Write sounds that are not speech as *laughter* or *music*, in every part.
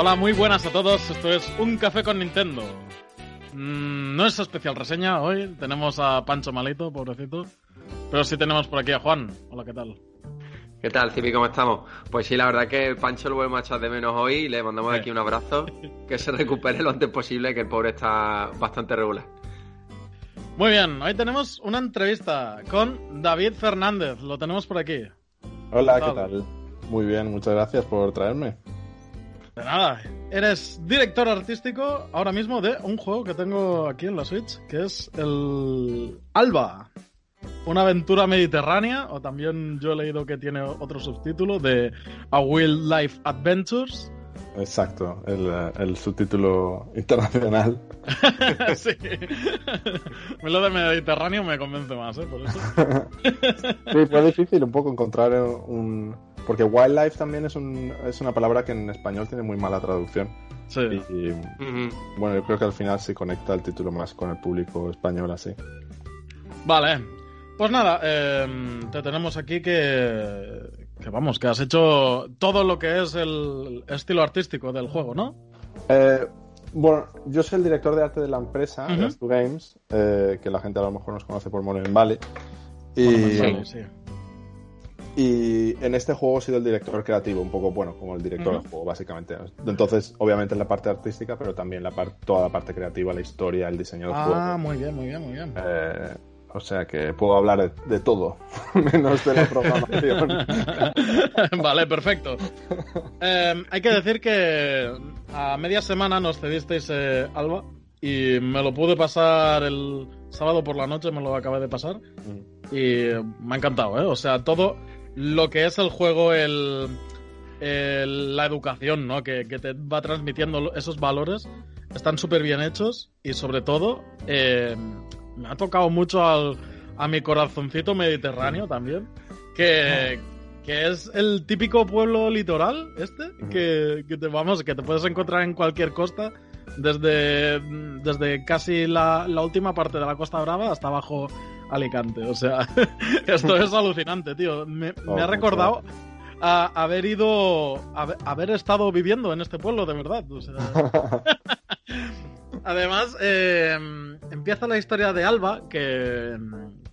Hola, muy buenas a todos. Esto es Un Café con Nintendo. Mm, no es especial reseña hoy. Tenemos a Pancho malito, pobrecito. Pero sí tenemos por aquí a Juan. Hola, ¿qué tal? ¿Qué tal, Cipi? ¿Cómo estamos? Pues sí, la verdad que Pancho lo vuelve a echar de menos hoy y le mandamos aquí un abrazo, *laughs* que se recupere lo antes posible, que el pobre está bastante regular. Muy bien, hoy tenemos una entrevista con David Fernández. Lo tenemos por aquí. Hola, ¿Qué tal? Muy bien, muchas gracias por traerme. De nada, eres director artístico ahora mismo de un juego que tengo aquí en la Switch, que es el Alba. Una aventura mediterránea, o también yo he leído que tiene otro subtítulo de A Wildlife Adventures. Exacto, el, eh, el subtítulo internacional. *laughs* sí. *laughs* lo de Mediterráneo me convence más, ¿eh? Por eso. *laughs* Sí, fue difícil un poco encontrar un... Porque wildlife también es, un, es una palabra que en español tiene muy mala traducción. Sí. Y, bueno, yo creo que al final se conecta el título más con el público español así. Vale. Pues nada, eh, te tenemos aquí que, que vamos, que has hecho todo lo que es el estilo artístico del juego, ¿no? Eh, bueno, yo soy el director de arte de la empresa. Gas2 Games, eh, que la gente a lo mejor nos conoce por Monument Valley. Y, sí. Y en este juego he sido el director creativo, un poco, bueno, como el director del juego, básicamente. Entonces, obviamente en la parte artística, pero también la par- toda la parte creativa, la historia, el diseño del Ah, juego. muy bien, muy bien, muy bien. Eh, o sea que puedo hablar de, de todo, *laughs* menos de la programación. *laughs* vale, perfecto. Eh, hay que decir que a media semana nos cedisteis eh, Alba y me lo pude pasar el sábado por la noche, me lo acabé de pasar y me ha encantado, ¿eh? O sea, todo lo que es el juego, el, el- la educación, ¿no? Que, que te va transmitiendo esos valores están súper bien hechos y sobre todo eh, me ha tocado mucho al, a mi corazoncito mediterráneo también, que, que es el típico pueblo litoral este, que, que te vamos, que te puedes encontrar en cualquier costa. Desde, desde casi la, la última parte de la Costa Brava hasta abajo Alicante. O sea, *laughs* esto es alucinante, tío. Me, Oh, me ha mucho. recordado a haber ido, a- haber estado viviendo en este pueblo, de verdad. O sea, *laughs* Además, eh, empieza la historia de Alba, que,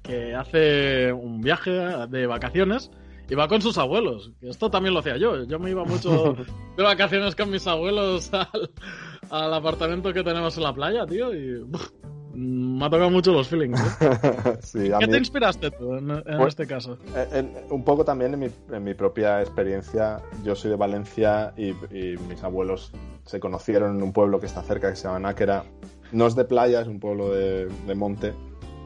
que hace un viaje de vacaciones y va con sus abuelos. Esto también lo hacía yo. Yo me iba mucho de vacaciones con mis abuelos *laughs* al, al apartamento que tenemos en la playa, tío, y me ha tocado mucho los feelings. ¿eh? *laughs* Sí, ¿Qué mí- te inspiraste tú en, en Pues- este caso? Eh, en- un poco también en mi, en mi propia experiencia. Yo soy de Valencia y, y mis abuelos se conocieron en un pueblo que está cerca que se llama Náquera. No es de playa, es un pueblo de, de monte,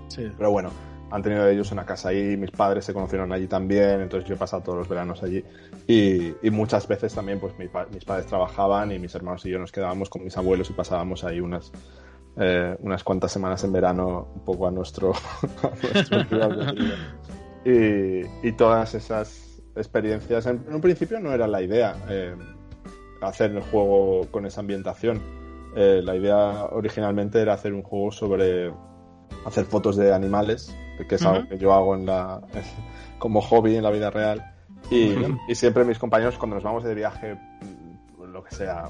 Sí. pero bueno, han tenido ellos una casa ahí, mis padres se conocieron allí también, entonces yo he pasado todos los veranos allí y, y muchas veces también pues mi mis padres trabajaban y mis hermanos y yo nos quedábamos con mis abuelos y pasábamos ahí unas, eh, unas cuantas semanas en verano un poco a nuestro, *laughs* a nuestro *laughs* y, y todas esas experiencias en, en un principio no era la idea eh, hacer el juego con esa ambientación. Eh, la idea originalmente era hacer un juego sobre hacer fotos de animales, que es algo que yo hago en la, *laughs* como hobby en la vida real. Y, siempre mis compañeros, cuando nos vamos de viaje, lo que sea,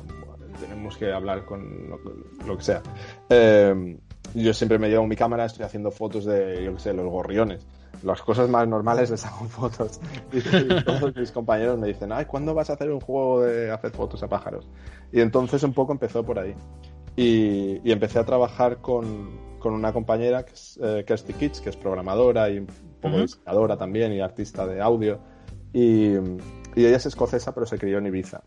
tenemos que hablar con lo, lo que sea. Eh, yo siempre me llevo mi cámara, estoy haciendo fotos de, yo qué sé, los gorriones. Las cosas más normales les hago *laughs* fotos. Y, y todos mis compañeros me dicen, ay, ¿cuándo vas a hacer un juego de hacer fotos a pájaros? Y entonces un poco empezó por ahí. y, y empecé a trabajar con, con una compañera que es eh, Kirsty Kitsch, que es programadora y un poco Ujú. diseñadora también y artista de audio. Y, y ella es escocesa, pero se crió en Ibiza.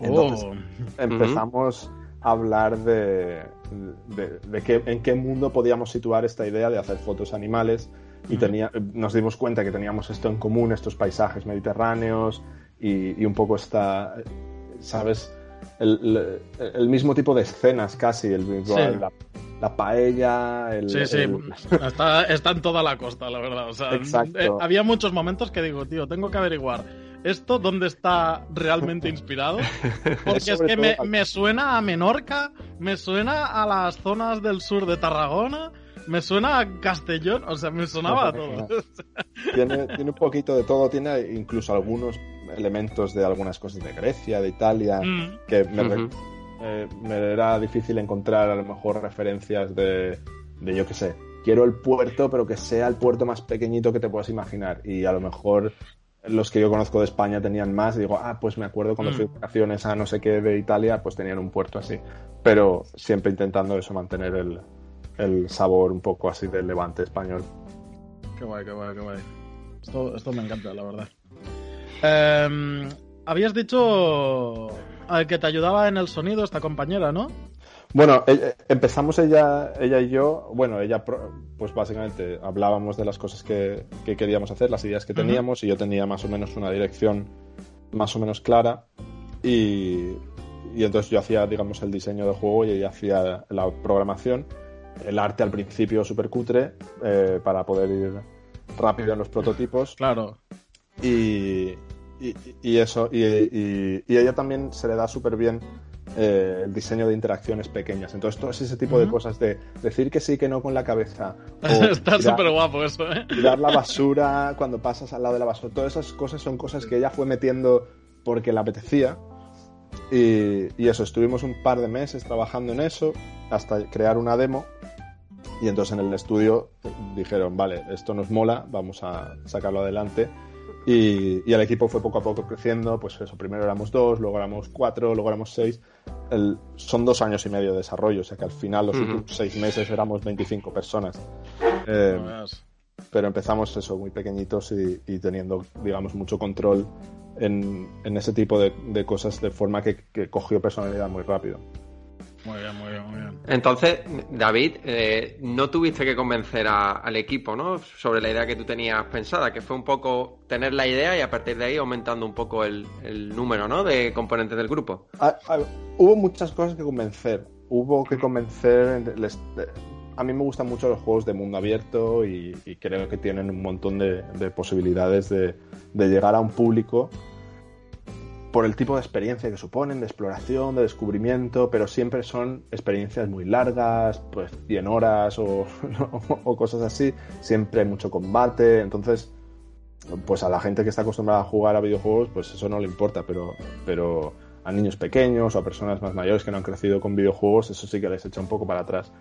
Entonces Oh. empezamos a hablar de, de, de qué- en qué mundo podíamos situar esta idea de hacer fotos animales y tenía, nos dimos cuenta que teníamos esto en común, estos paisajes mediterráneos y, y un poco esta, ¿sabes? El, el- el mismo tipo de escenas casi, el, Sí. la, la paella, el, Sí, sí, el- está, está en toda la costa, la verdad. O sea, Exacto. eh, había muchos momentos que digo, tío, tengo que averiguar esto dónde está realmente inspirado. *laughs* Porque es que me, me suena a Menorca, me suena a las zonas del sur de Tarragona, me suena a Castellón, o sea, me sonaba a todo. tiene, tiene un poquito de todo, tiene incluso algunos elementos de algunas cosas de Grecia, de Italia, Mm, que me, eh, me era difícil encontrar a lo mejor referencias de, de yo qué sé, quiero el puerto, pero que sea el puerto más pequeñito que te puedas imaginar. Y a lo mejor los que yo conozco de España tenían más, y digo, ah, pues me acuerdo cuando Mm. fui de vacaciones a no sé qué de Italia, pues tenían un puerto así. Pero siempre intentando eso, mantener el, el sabor un poco así del levante español. Qué guay, qué guay, qué guay. Esto, esto me encanta, la verdad. Em, habías dicho eh, que te ayudaba en el sonido esta compañera, ¿no? Bueno, eh, empezamos ella, ella y yo, bueno, ella pues básicamente hablábamos de las cosas que, que queríamos hacer, las ideas que teníamos y yo tenía más o menos una dirección más o menos clara y, y entonces yo hacía, digamos, el diseño del juego y ella hacía la programación, el arte al principio súper cutre eh, para poder ir rápido en los prototipos Claro. y, y, y eso, y, y- ella también se le da súper bien eh, el diseño de interacciones pequeñas. Entonces, todo ese tipo de cosas de decir que sí, que no con la cabeza. *laughs* o Está súper guapo eso, ¿eh? tirar la *laughs* basura cuando pasas al lado de la basura. Todas esas cosas son cosas que ella fue metiendo porque le apetecía. Y, y eso, estuvimos un par de meses trabajando en eso hasta crear una demo. Y entonces en el estudio dijeron, vale, esto nos mola, vamos a sacarlo adelante. Y, y el equipo fue poco a poco creciendo, pues eso, primero éramos dos, luego éramos cuatro, luego éramos seis. El- son dos años y medio de desarrollo, o sea que al final los Ujú. últimos seis meses éramos 25 personas. Eh, No pero empezamos eso, muy pequeñitos y, y teniendo, digamos, mucho control en, en ese tipo de, de cosas de forma que, que cogió personalidad muy rápido. Muy bien, muy bien, muy bien. Entonces, David, eh, no tuviste que convencer a- al equipo, ¿no? Sobre la idea que tú tenías pensada, que fue un poco tener la idea y a partir de ahí aumentando un poco el, el número, ¿no? De componentes del grupo. Ah, ah, hubo muchas cosas que convencer. Hubo que convencer. les- de- a mí me gustan mucho los juegos de mundo abierto y, y creo que tienen un montón de, de posibilidades de, de llegar a un público por el tipo de experiencia que suponen, de exploración, de descubrimiento, pero siempre son experiencias muy largas, pues 100 horas o, *laughs* o cosas así, siempre hay mucho combate, entonces pues a la gente que está acostumbrada a jugar a videojuegos, pues eso no le importa, pero, pero a niños pequeños o a personas más mayores que no han crecido con videojuegos, eso sí que les echa un poco para atrás.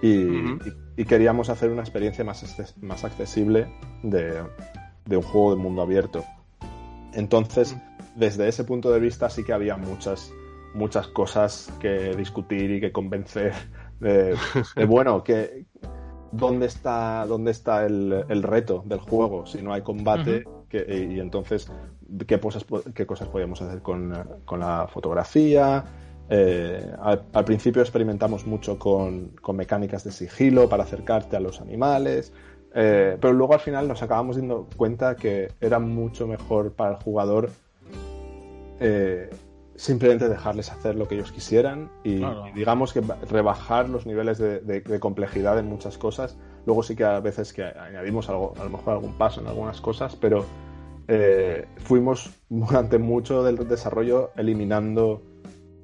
Y, Ujú. y- y queríamos hacer una experiencia más, más accesible de, de un juego de mundo abierto. Entonces, desde ese punto de vista sí que había muchas, muchas cosas que discutir y que convencer de, de, *laughs* bueno, que dónde está, dónde está el, el reto del juego si no hay combate que- y entonces qué cosas, qué cosas podíamos hacer con, con la fotografía. Eh, al, al principio experimentamos mucho con, con mecánicas de sigilo para acercarte a los animales, eh, pero luego al final nos acabamos dando cuenta que era mucho mejor para el jugador eh, simplemente dejarles hacer lo que ellos quisieran y, Claro. y digamos que ba- rebajar los niveles de, de- de complejidad en muchas cosas. Luego sí que a veces que añadimos algo, a lo mejor algún paso en algunas cosas, pero eh, fuimos durante mucho del desarrollo eliminando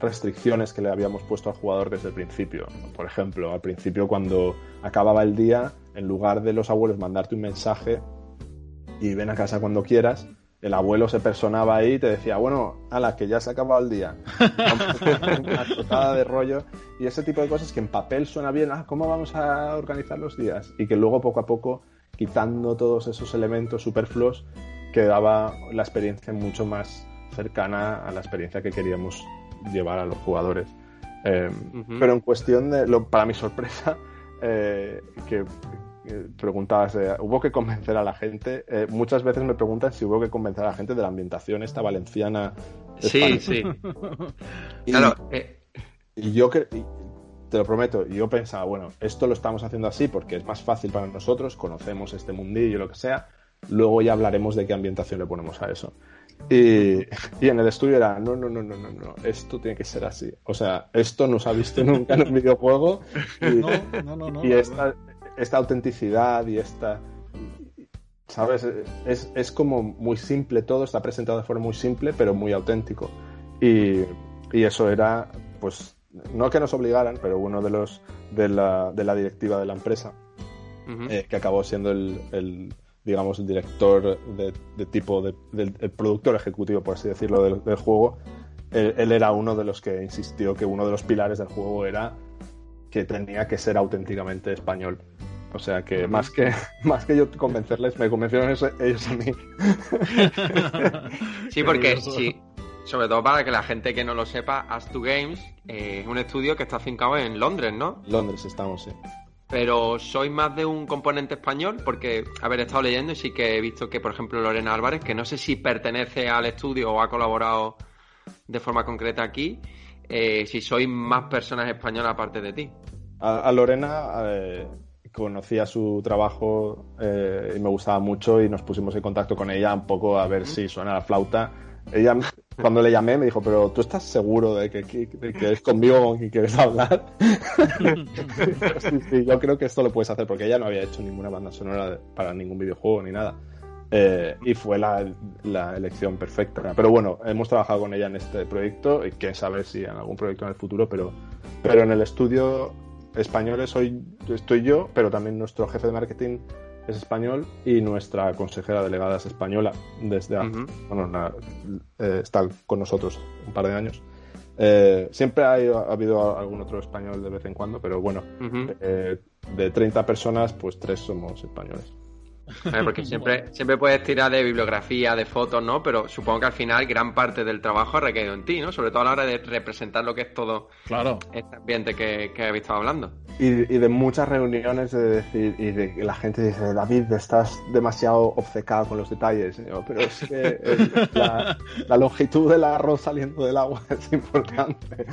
restricciones que le habíamos puesto al jugador desde el principio. Por ejemplo, al principio cuando acababa el día, en lugar de los abuelos mandarte un mensaje y ven a casa cuando quieras, el abuelo se personaba ahí y te decía, bueno, ala, que ya se ha acabado el día. *laughs* Una totada de rollo. Y ese tipo de cosas que en papel suena bien, ah, ¿cómo vamos a organizar los días? Y que luego poco a poco, quitando todos esos elementos superfluos, quedaba la experiencia mucho más cercana a la experiencia que queríamos llevar a los jugadores. Eh. Pero en cuestión de, lo, para mi sorpresa, eh, que preguntabas, eh, ¿hubo que convencer a la gente? Eh, muchas veces me preguntan si hubo que convencer a la gente de la ambientación esta valenciana. Sí, española. sí. Y- Claro, eh, Y yo y te lo prometo, yo pensaba, bueno, esto lo estamos haciendo así porque es más fácil para nosotros, conocemos este mundillo, lo que sea, luego ya hablaremos de qué ambientación le ponemos a eso. Y, y en el estudio era, no, no, no, no, no, no, esto tiene que ser así. O sea, esto no se ha visto nunca en un videojuego. Y, *laughs* No, no, no, no. y esta, esta autenticidad y esta... ¿Sabes? Es, es como muy simple todo, está presentado de forma muy simple, pero muy auténtico. Y, y eso era, pues, no que nos obligaran, pero uno de los de la, de la directiva de la empresa, eh, que acabó siendo el, el, digamos, el director de, de tipo, de- del el productor ejecutivo, por así decirlo, del, del juego, él, él era uno de los que insistió que uno de los pilares del juego era que tenía que ser auténticamente español. O sea que más que *laughs* más que yo convencerles, me convencieron eso- ellos a mí. *laughs* Sí, porque sí, sobre todo para que la gente que no lo sepa, As2 Games eh, es un estudio que está afincado en Londres, ¿no? Londres estamos, sí. Pero soy más de un componente español porque haber estado leyendo y sí que he visto que, por ejemplo, Lorena Álvarez, que no sé si pertenece al estudio o ha colaborado de forma concreta aquí, eh, si sois más personas españolas aparte de ti. A, a Lorena eh, conocía su trabajo eh, y me gustaba mucho y nos pusimos en contacto con ella un poco a ver si suena la flauta. Ella, cuando le llamé, me dijo, pero ¿tú estás seguro de que, de que es conmigo con quien quieres hablar? *laughs* sí, sí, yo creo que esto lo puedes hacer porque ella no había hecho ninguna banda sonora para ningún videojuego ni nada. Eh, y fue la, la elección perfecta. Pero bueno, hemos trabajado con ella en este proyecto y quién sabe si en algún proyecto en el futuro, pero, pero en el estudio español soy, estoy yo, pero también nuestro jefe de marketing es español y nuestra consejera delegada es española desde hace, Ujú. bueno, na- eh, está con nosotros un par de años. Eh, siempre hay- ha habido algún otro español de vez en cuando, pero bueno, Ujú. eh, de 30 personas, pues tres somos españoles. Eh, Porque *laughs* siempre, siempre puedes tirar de bibliografía, de fotos, ¿no? Pero supongo que al final gran parte del trabajo ha recaído en ti, ¿no? Sobre todo a la hora de representar lo que es todo Claro. este ambiente que, que habéis estado hablando. Y, y de muchas reuniones de decir, y de que la gente dice, David, estás demasiado obcecado con los detalles. Yo, pero es que eh, la, la longitud del arroz saliendo del agua *laughs* es importante.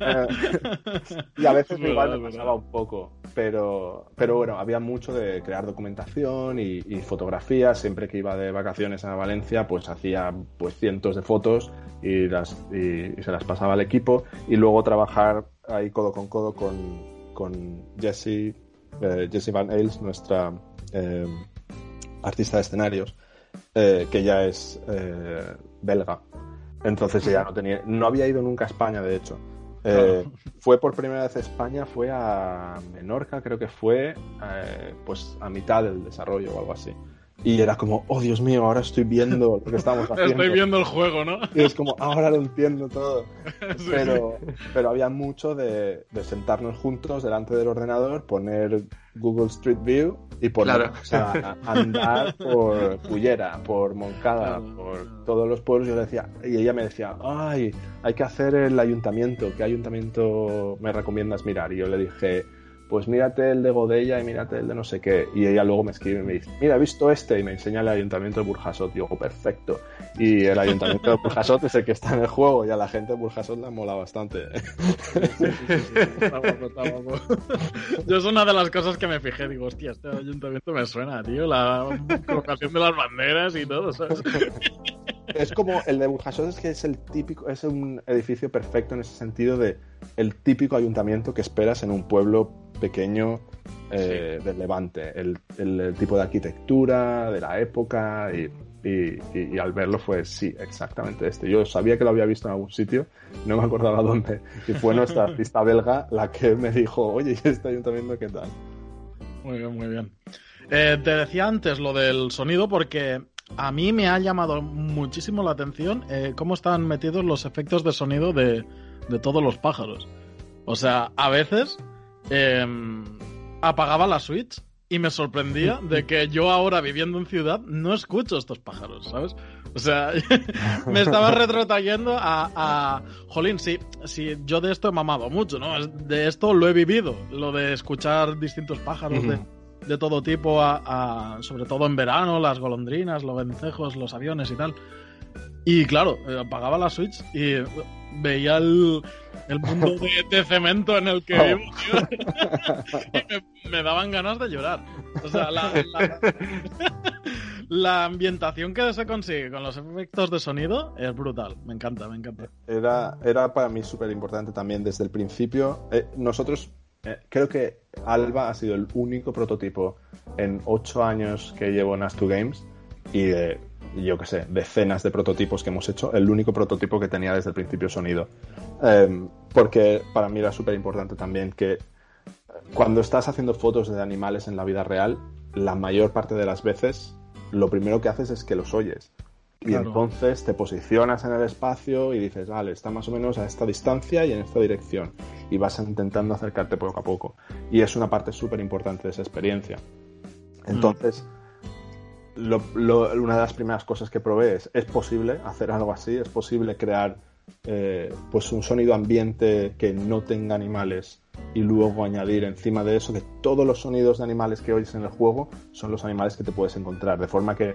Eh, *laughs* y a veces igual me pasaba un poco, pero, pero bueno, había mucho de crear documentación y, y fotografías. Siempre que iba de vacaciones a Valencia, pues hacía pues cientos de fotos y, las, y, se las pasaba al equipo. Y luego trabajar ahí codo con codo con, con Jessie, eh, Jessie Van Ailes, nuestra eh, artista de escenarios, eh, que ya es belga. Entonces ella no tenía, no había ido nunca a España, de hecho. Eh. Fue por primera vez España, fue a Menorca, creo que fue, eh, pues a mitad del desarrollo o algo así. Y era como, oh Dios mío, ahora estoy viendo lo que estamos *laughs* haciendo. Estoy viendo el juego, ¿no? Y es como, ahora lo entiendo todo. *laughs* Sí, Pero, pero había mucho de, de sentarnos juntos delante del ordenador, poner Google Street View y ponernos a, a andar por Cullera, por Moncada, Claro. por todos los pueblos. Yo le decía, y ella me decía, ay, hay que hacer el ayuntamiento. ¿Qué ayuntamiento me recomiendas mirar? Y yo le dije, pues mírate el de Godella y mírate el de no sé qué. Y ella luego me escribe y me dice, mira, he visto este y me enseña el ayuntamiento de Burjasot. "Oh, perfecto. Y el ayuntamiento de Burjasot es el que está en el juego y a la gente de Burjasot le mola bastante. Está guapo, está guapo. Yo es una de las cosas que me fijé. Digo, hostia, este ayuntamiento me suena, tío. La colocación de las banderas y todo, ¿sabes? Es como el de Burjasot es que es el típico, es un edificio perfecto en ese sentido de el típico ayuntamiento que esperas en un pueblo pequeño eh, del Levante. El, el- el tipo de arquitectura, de la época y, y- y- y al verlo fue sí, exactamente este. Yo sabía que lo había visto en algún sitio, no me acordaba *laughs* dónde. Y fue nuestra *laughs* artista belga la que me dijo, oye, ¿y este ayuntamiento qué tal? Muy bien, muy bien. Eh, te decía antes lo del sonido porque a mí me ha llamado muchísimo la atención eh, cómo están metidos los efectos de sonido de, de todos los pájaros. O sea, a veces eh, apagaba la Switch y me sorprendía *laughs* de que yo ahora viviendo en ciudad no escucho estos pájaros, ¿sabes? O sea, *laughs* me estaba *laughs* retrotrayendo a, a jolín, sí, sí, yo de esto he mamado mucho, ¿no? De esto lo he vivido, lo de escuchar distintos pájaros de, de todo tipo, a, a- sobre todo en verano, las golondrinas, los vencejos, los aviones y tal. Y claro, apagaba la Switch y veía el, el mundo de, de cemento en el que vivo, tío. *laughs* y me, me daban ganas de llorar. O sea, la, la- *laughs* la ambientación que se consigue con los efectos de sonido es brutal. Me encanta, me encanta. Era, era para mí súper importante también desde el principio. Eh, nosotros, eh, creo que Alba ha sido el único prototipo en ocho años que llevo en Astu Games y de, yo qué sé, decenas de prototipos que hemos hecho, el único prototipo que tenía desde el principio sonido. Eh, porque para mí era súper importante también que cuando estás haciendo fotos de animales en la vida real, la mayor parte de las veces lo primero que haces es que los oyes. Y Claro. entonces te posicionas en el espacio y dices, vale, está más o menos a esta distancia y en esta dirección. Y vas intentando acercarte poco a poco. Y es una parte súper importante de esa experiencia. Entonces, lo- lo- una de las primeras cosas que probé es, ¿es posible hacer algo así? ¿Es posible crear eh, pues un sonido ambiente que no tenga animales y luego añadir encima de eso que todos los sonidos de animales que oyes en el juego son los animales que te puedes encontrar? De forma que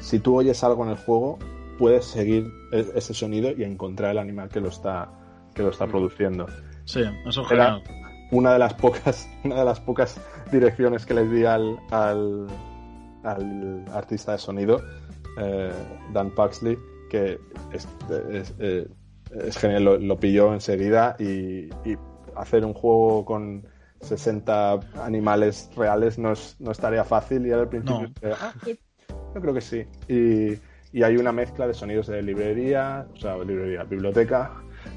si tú oyes algo en el juego, puedes seguir e- ese sonido y encontrar el animal que lo está, que lo está produciendo Sí, eso es Era- genial. una de las pocas *laughs* una de las pocas direcciones que les di al, al, al artista de sonido eh, Dan Paxley que es, es- eh, es genial lo, lo pilló enseguida y, y hacer un juego con 60 animales reales no es, no es tarea fácil y al principio No. "Ah, yo creo que sí y, y hay una mezcla de sonidos de librería o sea librería biblioteca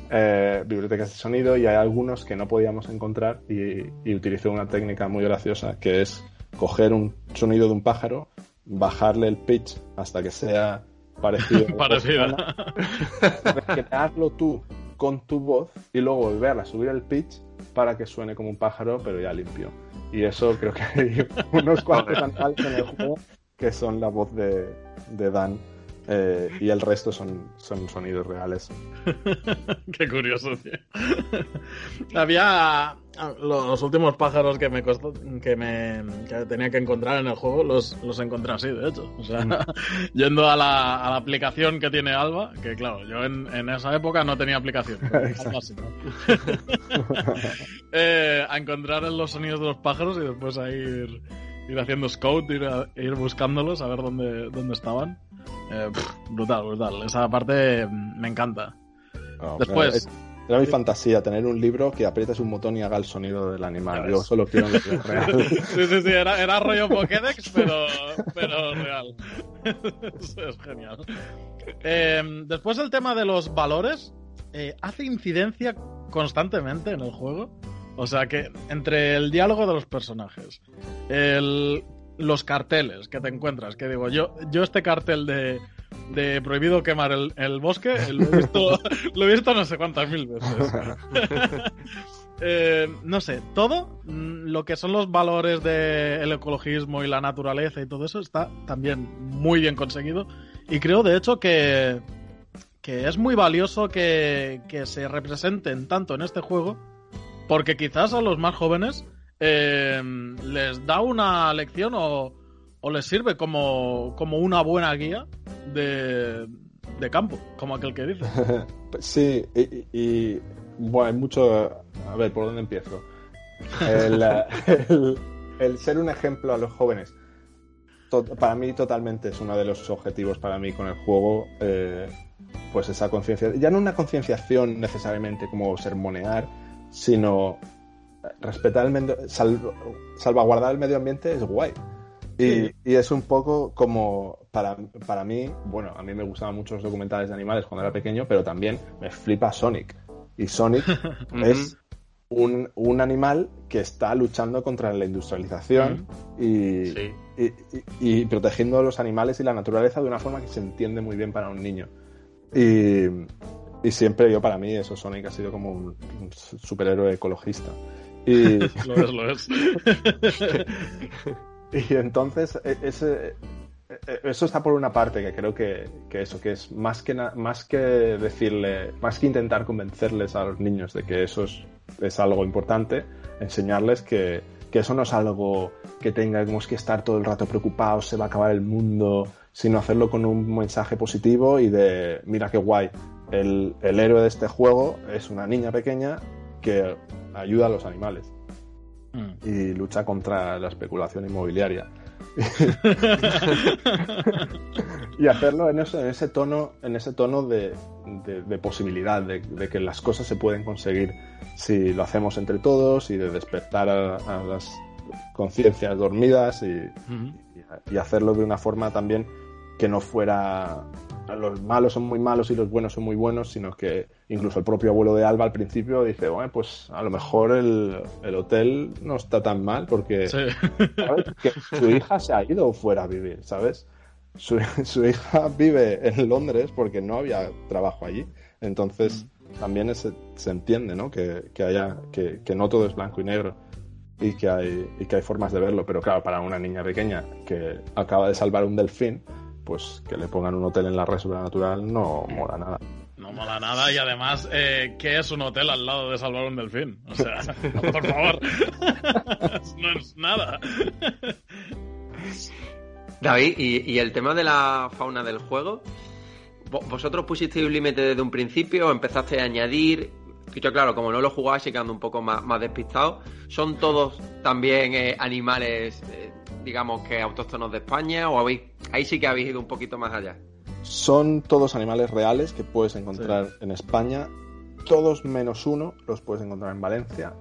eh, bibliotecas de sonido y hay algunos que no podíamos encontrar y, y utilicé una técnica muy graciosa que es coger un sonido de un pájaro, bajarle el pitch hasta que sea parecido. a *laughs* la Parecida. persona, recrearlo tú con tu voz y luego volver a subir el pitch para que suene como un pájaro pero ya limpio. Y eso creo que hay *laughs* unos cuantos animales en el juego que son la voz de, de Dan eh, y el resto son, son sonidos reales. *laughs* Qué curioso, tío. *laughs* Había ah, los últimos pájaros que me costó, que me que tenía que encontrar en el juego, los, los encontré así, de hecho. O sea, *laughs* yendo a la, a la aplicación que tiene Alba, que claro, yo en, en esa época no tenía aplicación. pero Alba sí, ¿no? Eh, a encontrar los sonidos de los pájaros y después a ir, ir haciendo scout, ir, a- ir buscándolos, a ver dónde, dónde estaban. Eh, pff, brutal, brutal. Esa parte me encanta. No, Después- Era, era mi fantasía tener un libro que aprietes un botón y haga el sonido del animal. Yo solo quiero *laughs* la vida real. Sí, sí, sí, era, era rollo Pokédex, pero, pero real. *laughs* Eso es genial. Eh, después el tema de los valores eh, hace incidencia constantemente en el juego. O sea que entre el diálogo de los personajes, el- los carteles que te encuentras, que digo, yo, yo este cartel de, de prohibido quemar el, el bosque, lo he, visto, *laughs* lo he visto no sé cuántas mil veces. *laughs* Eh, no sé, todo mm, lo que son los valores del ecologismo y la naturaleza y todo eso está también muy bien conseguido. Y creo, de hecho, que, que es muy valioso que, que se representen tanto en este juego, porque quizás a los más jóvenes eh, les da una lección o, o les sirve como, como una buena guía de, de campo, como aquel que dice. *laughs* Sí, y, bueno, hay mucho. A ver, ¿por dónde empiezo? El, *laughs* el- el ser un ejemplo a los jóvenes. Para mí, totalmente es uno de los objetivos para mí con el juego. eh, pues esa conciencia. Ya no una concienciación necesariamente como sermonear, sino respetar el medio. sal- salvaguardar el medio ambiente es guay. Y, Sí. y es un poco como, para, para mí, bueno, a mí me gustaban mucho los documentales de animales cuando era pequeño, pero también me flipa Sonic. Y Sonic *laughs* es un, un animal que está luchando contra la industrialización y, Sí. y, y- y protegiendo a los animales y la naturaleza de una forma que se entiende muy bien para un niño. Y, y siempre yo, para mí, eso Sonic ha sido como un, un superhéroe ecologista. Y, *laughs* Lo es, lo es. *laughs* Y entonces, e- ese, e- eso está por una parte, que creo que, que eso, que es más que, na- más que decirle, más que intentar convencerles a los niños de que eso es, es algo importante, enseñarles que, que eso no es algo que tengamos que estar todo el rato preocupados, se va a acabar el mundo, sino hacerlo con un mensaje positivo y de, mira qué guay, el, el héroe de este juego es una niña pequeña que ayuda a los animales Mm. y lucha contra la especulación inmobiliaria. *laughs* y hacerlo en, eso, en ese tono, en ese tono de, de- de posibilidad, de, de que las cosas se pueden conseguir si lo hacemos entre todos y de despertar a, a las conciencias dormidas y hacerlo de una forma también que no fuera los malos son muy malos y los buenos son muy buenos, sino que incluso el propio abuelo de Alba al principio dice, bueno, pues a lo mejor el, el hotel no está tan mal porque, Sí. ¿sabes? Que su hija se ha ido fuera a vivir, ¿sabes? Su, su hija vive en Londres porque no había trabajo allí. Entonces también es- se entiende, ¿no? Que, que haya, que, que no todo es blanco y negro y que hay y que hay formas de verlo pero claro para una niña pequeña que acaba de salvar un delfín pues que le pongan un hotel en la red sobrenatural no mola nada No mola nada y además, eh, ¿qué es un hotel al lado de salvar un delfín? O sea, *laughs* por favor. *laughs* no es nada. David, y, y el tema de la fauna del juego, ¿vo- ¿vosotros pusisteis un límite desde un principio empezaste a añadir? Yo, claro, como no lo jugabas y quedando un poco más, más despistado, ¿son todos también eh, animales, eh, digamos que autóctonos de España? ¿O habéis, ahí sí que habéis ido un poquito más allá? son todos animales reales que puedes encontrar en España todos menos uno los puedes encontrar en Valencia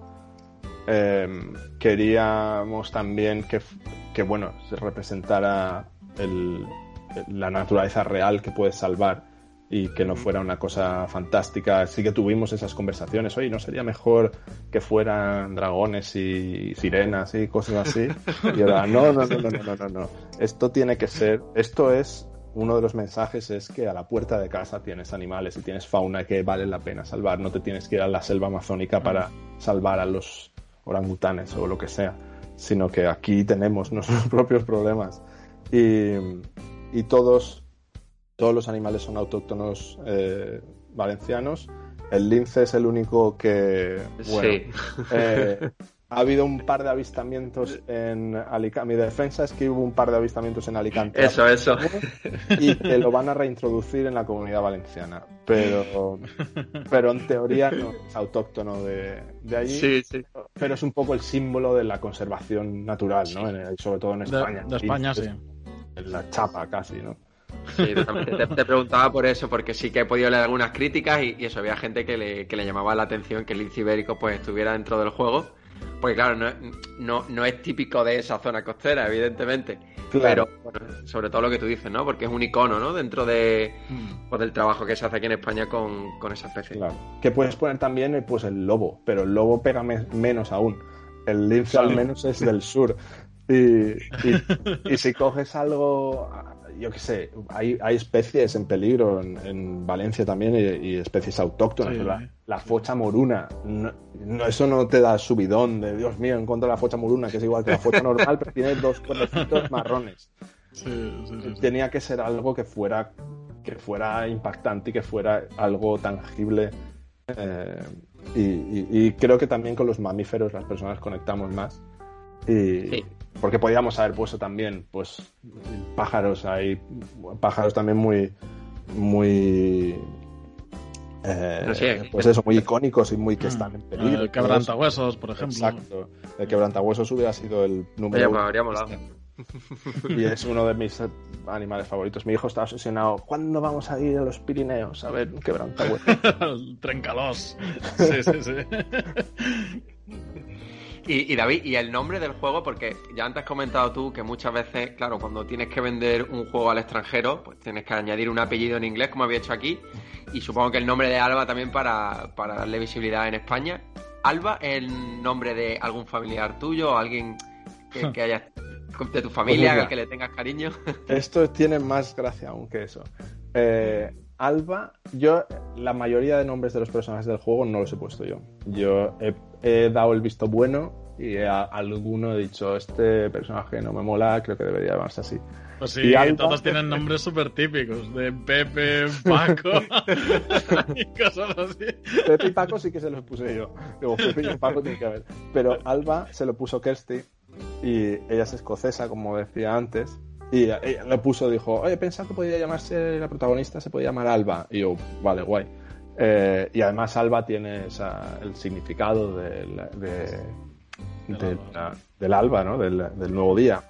Eh, queríamos también que, que bueno se representara el- la naturaleza real que puedes salvar y que no fuera una cosa fantástica. Sí que tuvimos esas conversaciones, oye, ¿no sería mejor que fueran dragones y sirenas y cosas así? Y ahora, no, no, no, no, no, no, no. Esto tiene que ser, esto es, uno de los mensajes es que a la puerta de casa tienes animales y tienes fauna que vale la pena salvar, no te tienes que ir a la selva amazónica para salvar a los orangutanes o lo que sea, sino que aquí tenemos *laughs* nuestros propios problemas. Y, y todos todos los animales son autóctonos eh, valencianos. El lince es el único que, bueno, sí. *laughs* eh, ha habido un par de avistamientos en Alicante. Mi defensa es que hubo un par de avistamientos en Alicante. Eso, eso. Y que lo van a reintroducir en la comunidad valenciana. Pero, pero en teoría no es autóctono de, de allí. Sí, sí. Pero es un poco el símbolo de la conservación natural, ¿no? En- sobre todo en De, España. de España, sí. En la chapa casi, ¿no? Sí. Te, te preguntaba por eso, porque sí que he podido leer algunas críticas y, y eso, había gente que le, que le llamaba la atención que el lince ibérico pues estuviera dentro del juego. Porque claro, no, no, no es típico de esa zona costera, evidentemente. Claro. Pero bueno, sobre todo lo que tú dices, ¿no? Porque es un icono, ¿no? Dentro de, Mm. pues, del trabajo que se hace aquí en España con, con esa especie. Claro. Que puedes poner también eh, pues, el lobo, pero el lobo pega me- menos aún. El lince al menos es del sur. Y, y- y si *laughs* coges algo, yo qué sé, hay, hay especies en peligro en, en Valencia también y, y especies autóctonas. Sí. La, la focha moruna, no, no- eso no te da subidón de Dios mío, encuentro la focha moruna, que es igual que la focha normal, pero tiene dos cuernecitos marrones Sí, sí, sí, sí. tenía que ser algo que fuera que fuera impactante y que fuera algo tangible eh, y, y- y creo que también con los mamíferos las personas conectamos más y Sí. Porque podíamos haber puesto también pues pájaros hay pájaros también muy muy eh, pues eso muy icónicos y muy que están en peligro El quebrantahuesos, por ejemplo. Exacto. El quebrantahuesos hubiera sido el número Oye, uno. pues habría molado. *laughs* Y es uno de mis animales favoritos. Mi hijo está obsesionado. ¿Cuándo vamos a ir a los Pirineos a ver un quebrantahuesos? *laughs* el trencalos. Sí, sí, sí. *laughs* Y, y, David, ¿y el nombre del juego? Porque ya antes has comentado tú que muchas veces, claro, cuando tienes que vender un juego al extranjero, pues tienes que añadir un apellido en inglés, como había hecho aquí. Y supongo que el nombre de Alba también para, para darle visibilidad en España. ¿Alba es el nombre de algún familiar tuyo o alguien que, que haya de tu familia, mira. al que le tengas cariño? *laughs* Esto tiene más gracia aún que eso. Eh, Alba, yo, la mayoría de nombres de los personajes del juego no los he puesto yo. Yo he, he dado el visto bueno y a alguno he dicho, este personaje no me mola, creo que debería llamarse así. Pues sí, Y todos tienen nombres súper típicos, de Pepe, Paco *laughs* y cosas así. Pepe y Paco sí que se los puse yo. Digo, Pepe y Paco tiene que haber. Pero Alba se lo puso Kirsty y ella es escocesa, como decía antes. Y ella, ella lo puso, dijo, oye, pensaba que podía llamarse la protagonista, se podía llamar Alba. Y yo, vale, guay. Eh, y además Alba tiene esa- el significado del, de- Del de alba. del alba, ¿no? Del, del nuevo día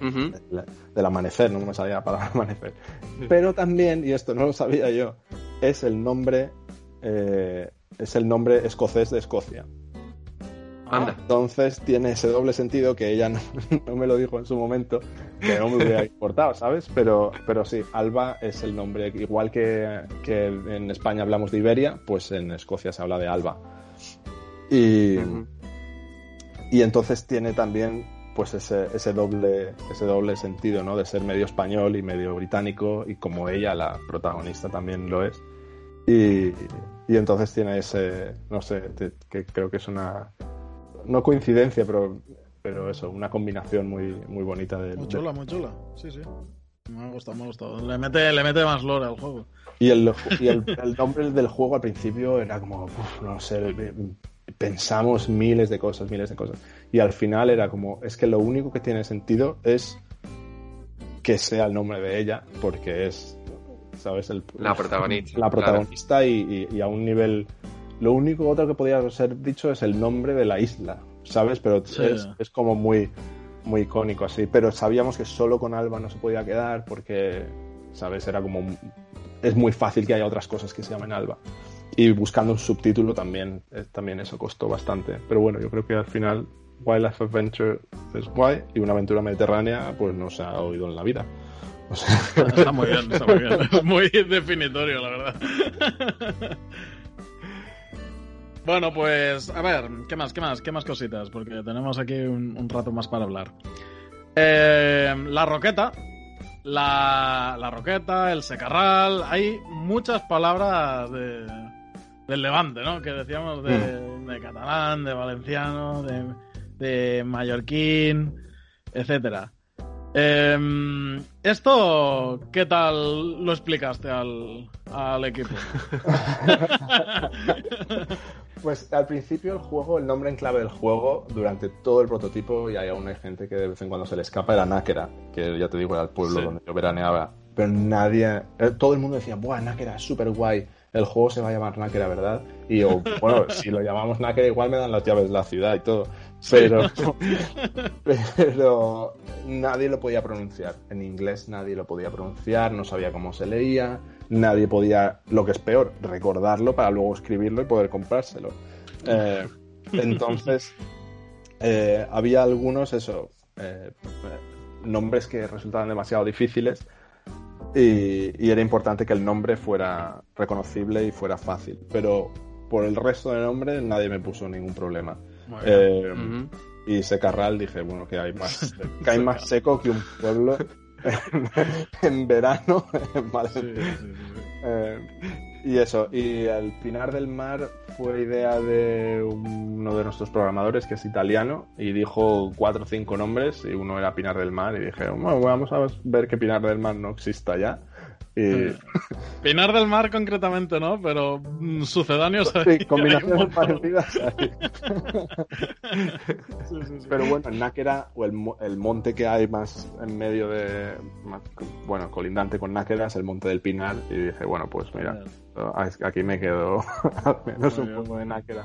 del, del amanecer, no me salía la palabra *laughs* amanecer. Pero también, y esto no lo sabía yo, es el nombre, eh, es el nombre escocés de Escocia. Anda. Entonces tiene ese doble sentido que ella no, *laughs* no me lo dijo en su momento, que no me hubiera importado, ¿sabes? Pero, pero sí, Alba es el nombre, igual que, que en España hablamos de Iberia, pues en Escocia se habla de Alba. Y. y entonces tiene también pues ese, ese doble ese doble sentido no de ser medio español y medio británico y como ella la protagonista también lo es y, y entonces tiene ese no sé te- que creo que es una no coincidencia pero pero eso una combinación muy muy bonita de, Muy de- chula, muy chula. Sí, sí. Me ha gustado, me ha gustado. Le mete, le mete más lore al juego. Y el, y el, el nombre del juego al principio era como, uf, no sé, pensamos miles de cosas, miles de cosas. Y al final era como, es que lo único que tiene sentido es que sea el nombre de ella, porque es, ¿sabes? El, La protagonista, La protagonista y, y- y a un nivel... Lo único otro que podría ser dicho es el nombre de la isla, ¿sabes? Pero Sí. es, es como muy, muy icónico así. Pero sabíamos que solo con Alba no se podía quedar porque, ¿sabes? Era como... Es muy fácil que haya otras cosas que se llamen Alba. Y buscando un subtítulo también, eh, también eso costó bastante. Pero bueno, yo creo que al final Wildlife Adventure es guay y una aventura mediterránea pues no se ha oído en la vida. O sea, Está muy bien, está muy bien. *laughs* Es muy definitorio, la verdad. Bueno, pues a ver, ¿qué más, qué más, qué más cositas? Porque tenemos aquí un, un rato más para hablar. Eh, la roqueta, la, la roqueta, el secarral, hay muchas palabras de, del levante, ¿no? Que decíamos de, de catalán, de valenciano, de, de mallorquín, etcétera. Em, ¿Esto qué tal lo explicaste al, al equipo? *laughs* Pues al principio el juego, el nombre en clave del juego, durante todo el prototipo, y hay aún hay gente que de vez en cuando se le escapa, era Náquera, que ya te digo, era el pueblo Sí. donde yo veraneaba. Pero nadie, eh, todo el mundo decía, ¡buah, Náquera, súper guay! El juego se va a llamar Náquera, ¿verdad? Y yo, *laughs* bueno, si lo llamamos Náquera, igual me dan las llaves de la ciudad y todo. Pero, *laughs* pero nadie lo podía pronunciar. En inglés nadie lo podía pronunciar, no sabía cómo se leía, nadie podía, lo que es peor, recordarlo para luego escribirlo y poder comprárselo. Eh, *laughs* entonces, eh, había algunos, eso, eh, nombres que resultaban demasiado difíciles y, y era importante que el nombre fuera reconocible y fuera fácil. Pero por el resto de nombres nadie me puso ningún problema. Eh, Ujú. y Secarral dije, bueno, que hay más, *laughs* que hay más seco que un pueblo *laughs* en verano *laughs* en Valencia. Sí, sí, sí, sí. Eh, y eso, y el Pinar del Mar fue idea de uno de nuestros programadores que es italiano y dijo cuatro o cinco nombres y uno era Pinar del Mar y dije, bueno, vamos a ver que Pinar del Mar no exista ya. Y Pinar del Mar concretamente no, pero mm, sucedáneos sí, combinaciones parecidas. hay. *laughs* Sí, sí, sí. Pero bueno, en Náquera, o el, mo- el monte que hay más en medio de. más- bueno, colindante con Náquera es el monte del Pinar. Y dije, bueno, pues mira, aquí me quedo *laughs* al menos Muy un bien, poco de. Náquera.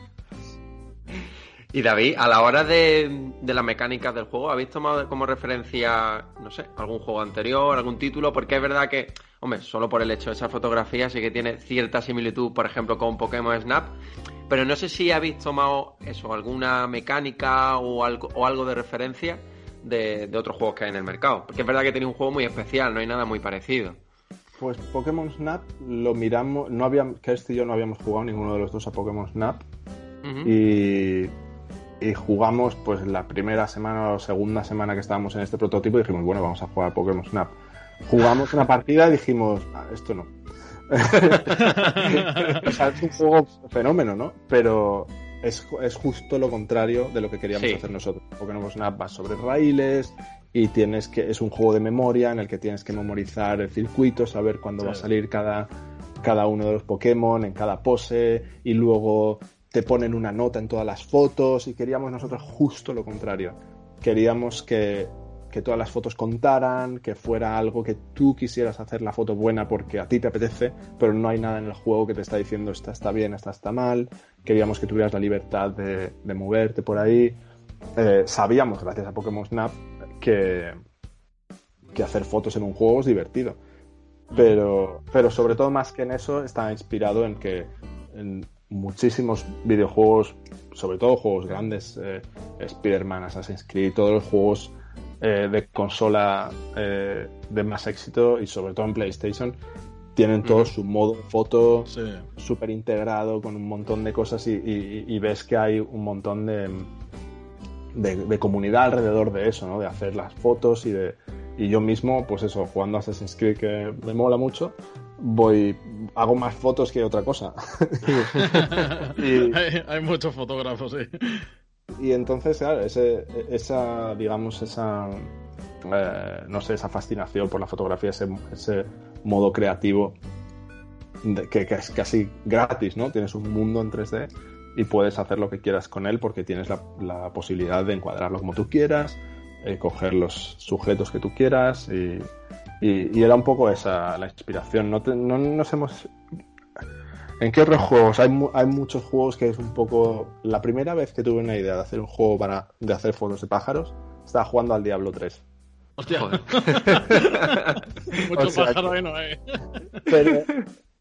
Y David, a la hora de, de las mecánicas del juego, ¿habéis tomado como referencia, no sé, algún juego anterior, algún título? Porque es verdad que, hombre, solo por el hecho de esa fotografía sí que tiene cierta similitud, por ejemplo, con Pokémon Snap. Pero no sé si habéis tomado eso, alguna mecánica o algo, o algo de referencia de, de otros juegos que hay en el mercado. Porque es verdad que tiene un juego muy especial, no hay nada muy parecido. Pues Pokémon Snap lo miramos. No habíamos, Kirsty y yo no habíamos jugado ninguno de los dos a Pokémon Snap. Y, y jugamos pues la primera semana o segunda semana que estábamos en este prototipo y dijimos, bueno, vamos a jugar a Pokémon Snap. Jugamos una partida y dijimos, "Ah, esto no. *laughs* o sea, es un juego fenómeno, ¿no? Pero, es, es justo lo contrario de lo que queríamos Sí. hacer nosotros. Pokémon Snap va sobre raíles y tienes que es un juego de memoria en el que tienes que memorizar el circuito, saber cuándo va a salir cada, cada uno de los Pokémon en cada pose y luego te ponen una nota en todas las fotos y queríamos nosotros justo lo contrario. Queríamos que, que todas las fotos contaran, que fuera algo que tú quisieras hacer la foto buena porque a ti te apetece, pero no hay nada en el juego que te está diciendo esta está bien, esta está mal. Queríamos que tuvieras la libertad de, de moverte por ahí. Eh, sabíamos, gracias a Pokémon Snap, que, que hacer fotos en un juego es divertido. Pero, pero sobre todo más que en eso está inspirado en que muchísimos videojuegos, sobre todo juegos grandes, eh, Spider-Man, Assassin's Creed, todos los juegos eh, de consola eh, de más éxito y sobre todo en PlayStation, tienen todo su modo foto Sí. súper integrado con un montón de cosas y, y- y ves que hay un montón de, de, de comunidad alrededor de eso, ¿no? De hacer las fotos y de... Y yo mismo, pues eso, jugando Assassin's Creed que me mola mucho, voy... hago más fotos que otra cosa. *laughs* y, hay, hay muchos fotógrafos, sí. y entonces, claro, ese, esa, digamos, esa, eh, no sé, esa fascinación por la fotografía, ese, ese modo creativo de- que, que es casi gratis, ¿no? Tienes un mundo en 3D y puedes hacer lo que quieras con él porque tienes la, la posibilidad de encuadrarlo como tú quieras, eh, coger los sujetos que tú quieras y, y- y era un poco esa la inspiración. No, te- no nos hemos ¿En qué otros juegos? Hay, mu- hay muchos juegos que es un poco... La primera vez que tuve una idea de hacer un juego para de hacer fotos de pájaros, estaba jugando al Diablo 3. Hostia. Joder. *laughs* Mucho O sea pájaro ahí no hay. Pero,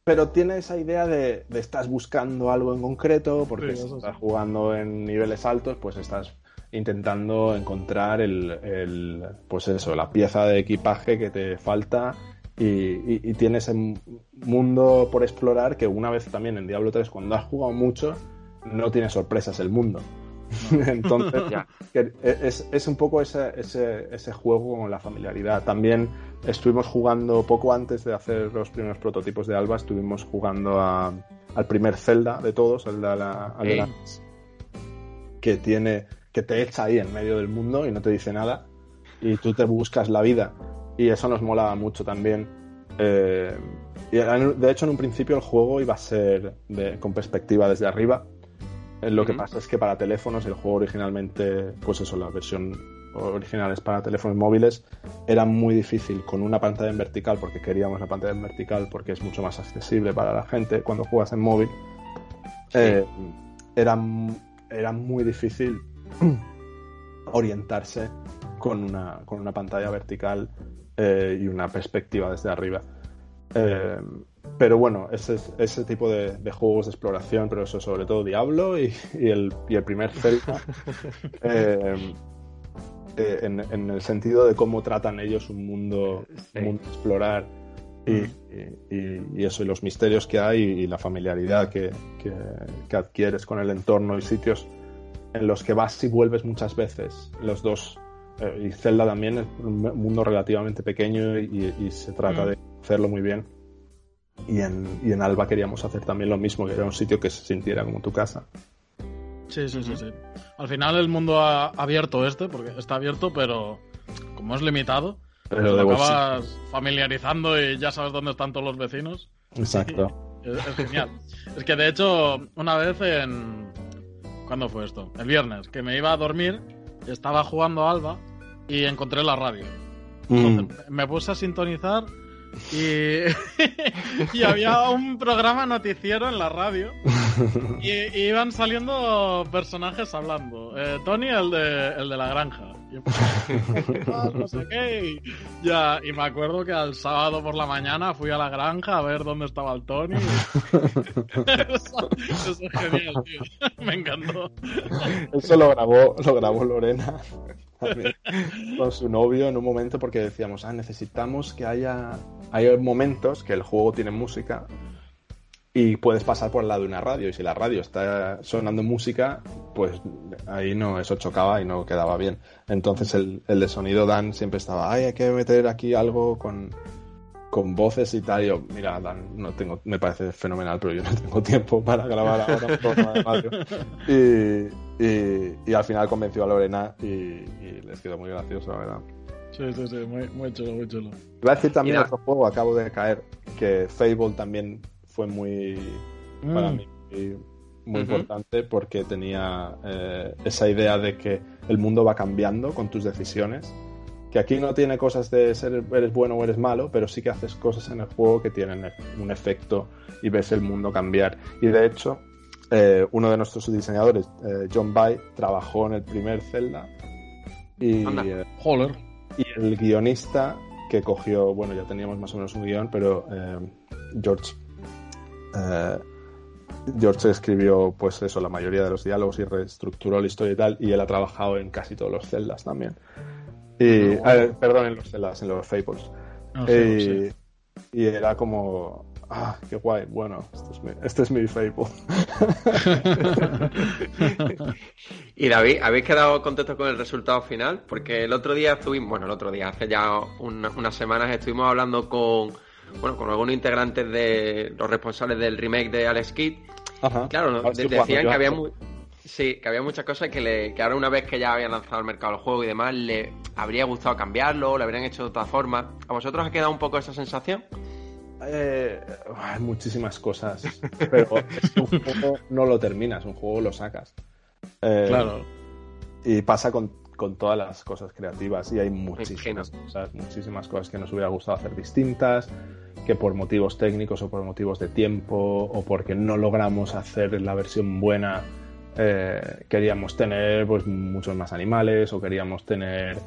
pero tiene esa idea de, de estás buscando algo en concreto, porque Sí, si eso estás sí. jugando en niveles altos, pues estás intentando encontrar el, el- pues eso, la pieza de equipaje que te falta y, y, y tienes un mundo por explorar que una vez también en Diablo 3, cuando has jugado mucho, no tiene sorpresas el mundo. *laughs* Entonces, Ya. que es, es un poco ese, ese, ese juego con la familiaridad. También estuvimos jugando, poco antes de hacer los primeros prototipos de Alba, estuvimos jugando a- al primer Zelda de todos, el de la, al de la- Ey. que tiene que te echa ahí en medio del mundo y no te dice nada y tú te buscas la vida. Y eso nos molaba mucho también. Eh, y de hecho en un principio el juego iba a ser de- con perspectiva desde arriba. Eh, lo que pasa es que para teléfonos el juego originalmente pues eso la versión original es para teléfonos móviles. Era muy difícil con una pantalla en vertical porque queríamos la pantalla en vertical porque es mucho más accesible para la gente cuando juegas en móvil. Eh, era, era muy difícil *clears throat* orientarse con una, con una pantalla vertical eh, y una perspectiva desde arriba. Eh, pero bueno, ese, ese tipo de, de juegos de exploración, pero eso sobre todo Diablo y, y el, y el primer Zelda, *laughs* eh, en, en el sentido de cómo tratan ellos un mundo, Sí. un mundo a explorar y, y- y- y eso, y los misterios que hay y la familiaridad que, que- que adquieres con el entorno y sitios en los que vas y vuelves muchas veces, los dos. eh, y Zelda también es un mundo relativamente pequeño y, y se trata Mm. de hacerlo muy bien. Y en, y en Alba queríamos hacer también lo mismo, que era un sitio que se sintiera como tu casa. Sí, sí, sí, sí. Al final el mundo ha abierto este, porque está abierto, pero como es limitado, Pero te bolsillo. acabas familiarizando y ya sabes dónde están todos los vecinos. Exacto. *laughs* Es, es genial. es que de hecho, una vez en. ¿Cuándo fue esto? El viernes, que me iba a dormir, estaba jugando a Alba y encontré la radio. Mm. Entonces, me puse a sintonizar y, *laughs* y había un programa noticiero en la radio *laughs* y, y iban saliendo personajes hablando. Eh, Tony, el de, el de la granja. Y yo, "Ah, no sé qué. Y, ya, y me acuerdo que al sábado por la mañana fui a la granja a ver dónde estaba el Tony. *laughs* eso, eso es genial, tío. *laughs* Me encantó. Eso lo grabó, lo grabó Lorena con su novio en un momento porque decíamos, ah, necesitamos que haya... Hay momentos que el juego tiene música y puedes pasar por el lado de una radio y si la radio está sonando música, pues ahí no, eso chocaba y no quedaba bien. Entonces el, el de sonido Dan siempre estaba, ay, hay que meter aquí algo con, con voces y tal. Y yo, mira, Dan, no tengo, me parece fenomenal, pero yo no tengo *laughs* tiempo para grabar ahora un programa de radio. Y, y, y al final convenció a Lorena y, y les quedó muy gracioso, la verdad. Sí, sí, sí, muy, muy chulo, muy chulo. Iba a decir también Mira. otro juego, acabo de caer, que Fable también fue muy, para Mm. mí, muy, importante porque tenía eh, esa idea de que el mundo va cambiando con tus decisiones. Que aquí no tiene cosas de ser eres bueno o eres malo, pero sí que haces cosas en el juego que tienen un efecto y ves el mundo cambiar. Y de hecho, eh, uno de nuestros diseñadores, eh, John Bay, trabajó en el primer Zelda. Y, eh, Joder. y el guionista que cogió, bueno, ya teníamos más o menos un guion, pero eh, George. Eh, George escribió, pues eso, la mayoría de los diálogos y reestructuró la historia y tal, y él ha trabajado en casi todos los celdas también. Y, Ah, eh, perdón, en los celdas, en los Fables. No sé, y, sí. y era como, ah, qué guay, bueno, este es mi, este es mi Fable. *laughs* Y David, ¿habéis quedado contentos con el resultado final? Porque el otro día estuvimos, bueno, el otro día, hace ya una- unas semanas estuvimos hablando con, bueno, con algunos integrantes de los responsables del remake de Alex Kidd. Ajá. Claro, estoy decían jugando que había sí, que había muchas cosas que, le, que ahora una vez que ya habían lanzado al mercado el juego y demás, le habría gustado cambiarlo, lo habrían hecho de otra forma. ¿A vosotros ha quedado un poco esa sensación? Eh, hay muchísimas cosas, pero es que un juego no lo terminas, un juego lo sacas. Eh, Claro. Y pasa con, con todas las cosas creativas y hay muchísimas cosas, muchísimas cosas que nos hubiera gustado hacer distintas, que por motivos técnicos o por motivos de tiempo o porque no logramos hacer la versión buena, eh, queríamos tener pues muchos más animales o queríamos tener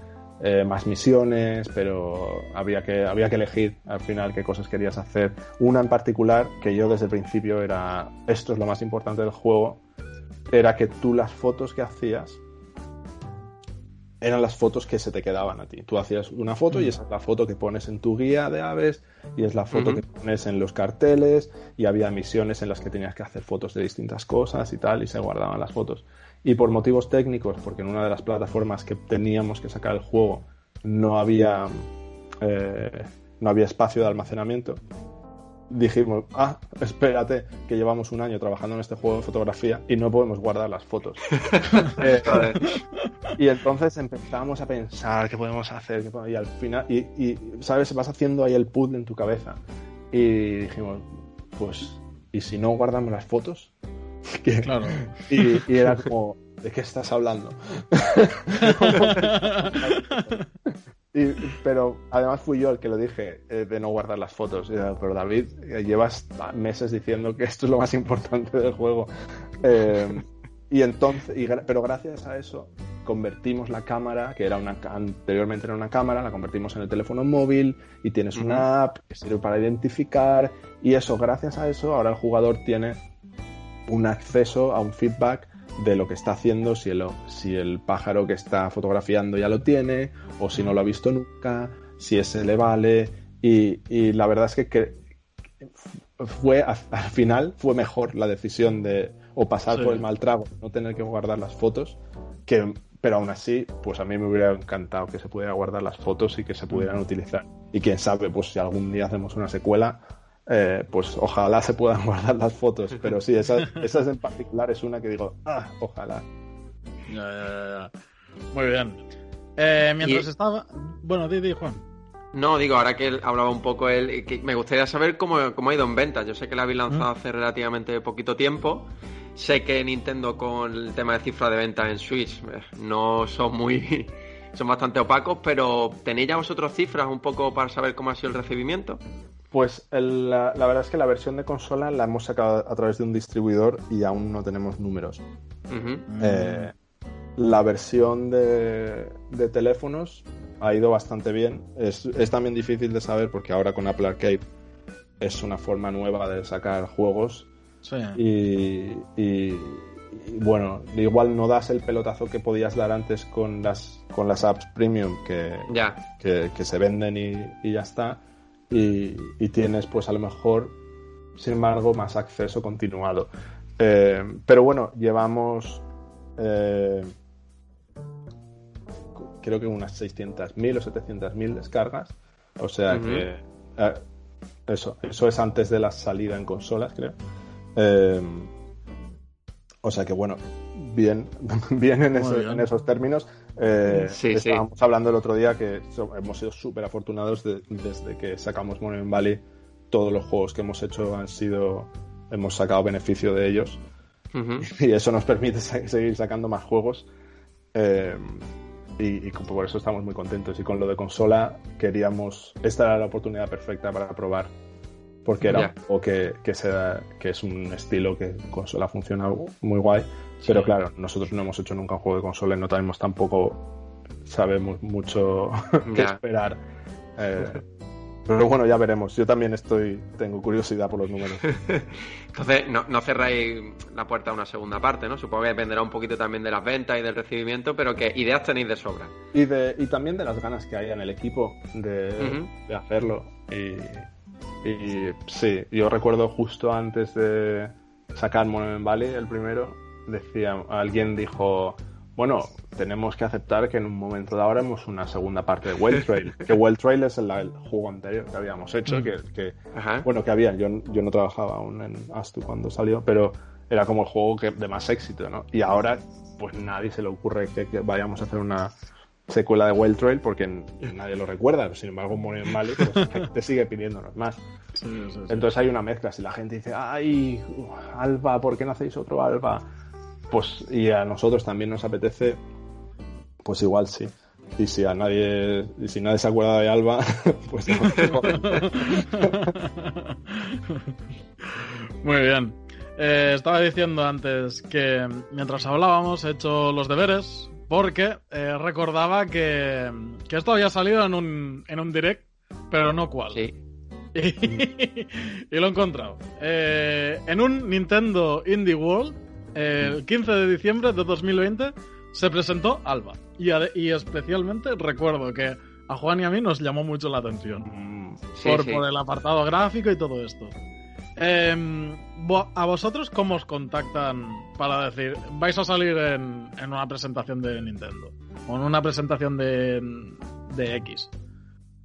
eh, más misiones, pero había que, había que elegir al final qué cosas querías hacer. Una en particular que yo desde el principio era, esto es lo más importante del juego, era que tú las fotos que hacías eran las fotos que se te quedaban a ti. Tú hacías una foto y esa es la foto que pones en tu guía de aves y es la foto que pones en los carteles y había misiones en las que tenías que hacer fotos de distintas cosas y tal y se guardaban las fotos. Y por motivos técnicos, porque en una de las plataformas que teníamos que sacar el juego no había eh, no había espacio de almacenamiento, dijimos, ah, espérate, que llevamos un año trabajando en este juego de fotografía y no podemos guardar las fotos. *laughs* Eh, y entonces empezamos a pensar qué podemos hacer, qué podemos- y al final, y, y, sabes, vas haciendo ahí el puzzle en tu cabeza. Y dijimos, pues, ¿y si no guardamos las fotos? *laughs* Que- Claro. y, y era como, ¿de qué estás hablando? *laughs* Y- pero además fui yo el que lo dije eh, de no guardar las fotos. Pero David, eh, llevas meses diciendo que esto es lo más importante del juego. Eh, y entonces, y pero gracias a eso convertimos la cámara, que era una anteriormente era una cámara, la convertimos en el teléfono móvil y tienes una app que sirve para identificar y eso, gracias a eso, ahora el jugador tiene un acceso a un feedback de lo que está haciendo, si el, si el pájaro que está fotografiando ya lo tiene, o si no lo ha visto nunca, si ese le vale. Y, y la verdad es que, que fue al al final fue mejor la decisión de o pasar Sí. por el mal trago, no tener que guardar las fotos, que pero aún así, pues a mí me hubiera encantado que se pudiera guardar las fotos y que se pudieran utilizar. Y quién sabe, pues si algún día hacemos una secuela, eh, pues ojalá se puedan *laughs* guardar las fotos. *laughs* Pero sí, esa, esa en particular es una que digo, ah, ojalá. Ya, ya, ya, ya. Muy bien. Eh, mientras Y- estaba. Bueno, di, di, Juan. No, digo, ahora que él hablaba un poco él, que me gustaría saber cómo, cómo ha ido en ventas. Yo sé que la habéis lanzado hace relativamente poquito tiempo. Sé que Nintendo con el tema de cifras de ventas en Switch eh, no son muy... *laughs* son bastante opacos, pero ¿tenéis ya vosotros cifras un poco para saber cómo ha sido el recibimiento? Pues el- la, la verdad es que la versión de consola la hemos sacado a través de un distribuidor y aún no tenemos números. Eh, la versión de, de teléfonos ha ido bastante bien. Es, es también difícil de saber porque ahora con Apple Arcade es una forma nueva de sacar juegos Sí. y, y- y, bueno, igual no das el pelotazo que podías dar antes con las, con las apps premium que, Ya. que, que se venden y, y ya está. Y, y tienes pues a lo mejor, sin embargo, más acceso continuado. Eh, pero bueno, llevamos eh, creo que unas 600.000 o 700.000 descargas. O sea que eh, Eso, eso es antes de la salida en consolas, creo. O sea que bueno, bien, *laughs* bien en, ese- bien. en esos términos. Eh, Sí, sí. estábamos hablando el otro día que hemos sido súper afortunados de- desde que sacamos Monument Valley. Todos los juegos que hemos hecho han sido. Hemos sacado beneficio de ellos. Ujú. *laughs* y eso nos permite seguir sacando más juegos. Eh, y, y por eso estamos muy contentos. Y con lo de consola, queríamos. Esta era la oportunidad perfecta para probar. Porque era un juego que, que, se da- que es un estilo que en consola funciona muy guay. Pero claro, nosotros no hemos hecho nunca un juego de consola y no tenemos tampoco. Sabemos mucho *laughs* qué esperar. Eh, *laughs* pero bueno, ya veremos. Yo también estoy. Tengo curiosidad por los números. *laughs* Entonces, no, no cerráis la puerta a una segunda parte, ¿no? Supongo que dependerá un poquito también de las ventas y del recibimiento, pero que ideas tenéis de sobra. Y, de, y también de las ganas que hay en el equipo de, de hacerlo. Y, y sí, yo recuerdo justo antes de sacar Monument Valley, el primero, decía, alguien dijo, bueno, tenemos que aceptar que en un momento dado haremos una segunda parte de Wild Trail. *laughs* que Wild Trail es el, el juego anterior que habíamos hecho, que, que bueno, que había, yo, yo no trabajaba aún en Astu cuando salió, pero era como el juego que, de más éxito, ¿no? Y ahora, pues nadie se le ocurre que, que vayamos a hacer una secuela de Wild Trail porque nadie lo recuerda, sin embargo, Monument Valley pues, *laughs* gente sigue pidiéndonos más. Sí, sí, sí. Entonces hay una mezcla, si la gente dice, ay, Alba, ¿por qué no hacéis otro Alba? Pues, y a nosotros también nos apetece, pues igual sí. Y si a nadie, y si nadie se acuerda de Alba, *laughs* pues no. *laughs* Muy bien. Eh, estaba diciendo antes que mientras hablábamos he hecho los deberes porque eh, recordaba que, que esto había salido en un, en un direct, pero no cuál. Sí. Y, *laughs* y lo he encontrado. Eh, en un Nintendo Indie World, el 15 de diciembre de 2020, se presentó Alba. Y, y especialmente recuerdo que a Juan y a mí nos llamó mucho la atención Mm, Sí, por, sí. por el apartado gráfico y todo esto. Em, ¿A vosotros cómo os contactan para decir, vais a salir en, en una presentación de Nintendo? O en una presentación de, de X.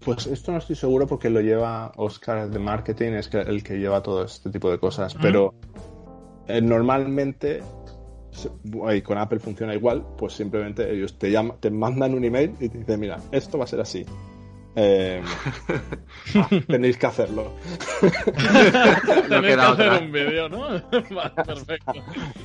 Pues esto no estoy seguro porque lo lleva Oscar de marketing, es que- el que lleva todo este tipo de cosas. Pero eh, normalmente, y con Apple funciona igual, pues simplemente ellos te llaman, te mandan un email y te dicen, mira, esto va a ser así. Eh, *laughs* ah, tenéis que hacerlo. *laughs* No Tenéis que hacer otra. un vídeo, ¿no? *laughs* vale, perfecto.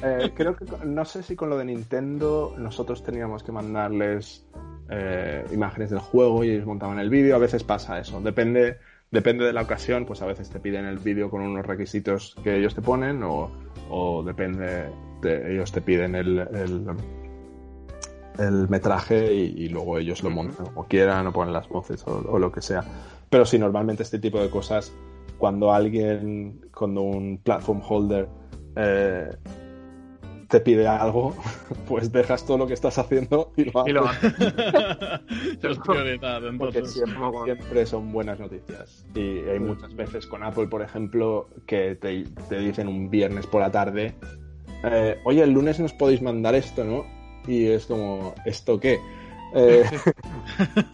Eh, creo que con- no sé si con lo de Nintendo nosotros teníamos que mandarles eh, imágenes del juego y ellos montaban el vídeo. A veces pasa eso. Depende, depende de la ocasión, pues a veces te piden el vídeo con unos requisitos que ellos te ponen o, o depende, de, ellos te piden el, el, el metraje y, y luego ellos lo montan como quieran o ponen las voces o, o lo que sea. Pero sí, normalmente este tipo de cosas, cuando alguien, cuando un platform holder eh, te pide algo, *laughs* pues dejas todo lo que estás haciendo y lo haces. Y lo hace. es prioridad, Porque siempre, son buenas noticias. Y hay muchas veces con Apple, por ejemplo, que te, te dicen un viernes por la tarde, eh, oye, el lunes nos podéis mandar esto, ¿no? Y es como, ¿esto qué? Eh,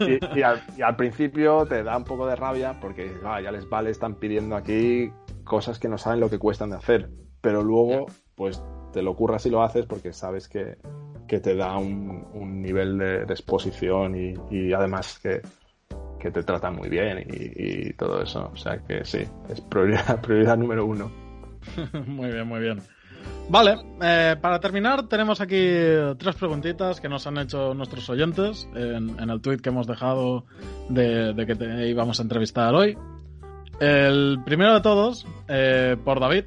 *laughs* y, y al, y al principio te da un poco de rabia porque ah, ya les vale, están pidiendo aquí cosas que no saben lo que cuestan de hacer. Pero luego, pues te lo curras y lo haces porque sabes que, que te da un, un nivel de, exposición y, y además que, que te tratan muy bien y, todo eso. O sea que sí, es prioridad, *laughs* prioridad número uno. *laughs* muy bien, muy bien. Vale, eh, para terminar tenemos aquí tres preguntitas que nos han hecho nuestros oyentes en, el tweet que hemos dejado de, de que te íbamos a entrevistar hoy. El primero de todos, eh, por David,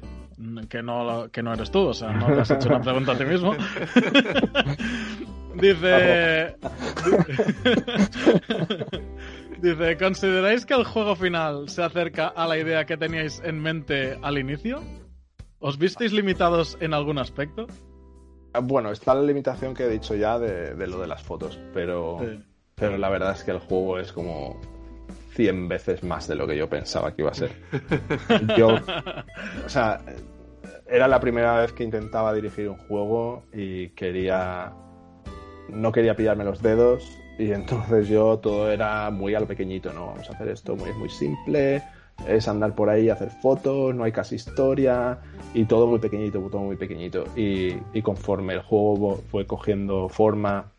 que no, que no eres tú, o sea, no te has hecho una pregunta a ti mismo. *laughs* Dice... *laughs* Dice, ¿consideráis que el juego final se acerca a la idea que teníais en mente al inicio? ¿Os visteis limitados en algún aspecto? Ah, Bueno, está la limitación que he dicho ya de, de lo de las fotos, pero, Sí. pero la verdad es que el juego es como 100 veces más de lo que yo pensaba que iba a ser. *laughs* Yo, o sea, era la primera vez que intentaba dirigir un juego y quería, no quería pillarme los dedos y entonces yo todo era muy al pequeñito, ¿no? Vamos a hacer esto muy, muy simple, es andar por ahí, hacer fotos, no hay casi historia y todo muy pequeñito, todo muy pequeñito. Y, y conforme el juego fue cogiendo forma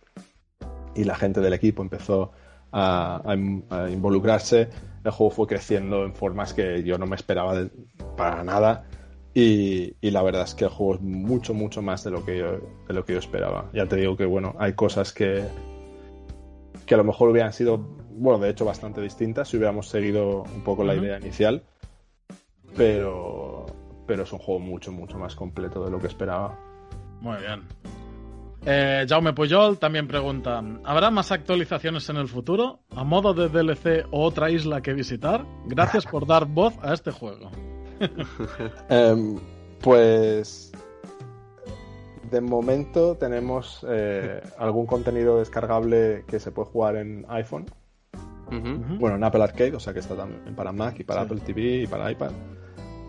y la gente del equipo empezó a, a- a involucrarse, el juego fue creciendo en formas que yo no me esperaba de- para nada. Y, y la verdad es que el juego es mucho, mucho más de lo que yo, de lo que yo esperaba. Ya te digo que, bueno, hay cosas que, que a lo mejor hubieran sido, bueno, de hecho bastante distintas si hubiéramos seguido un poco la idea inicial, pero, pero es un juego mucho, mucho más completo de lo que esperaba. Muy bien. Eh, Jaume Puyol también pregunta: ¿Habrá más actualizaciones en el futuro? ¿A modo de DLC o otra isla que visitar? Gracias por dar voz a este juego. *laughs* Em, pues de momento tenemos eh, algún contenido descargable que se puede jugar en iPhone, bueno, en Apple Arcade, o sea que está también para Mac y para Sí. Apple TV y para iPad,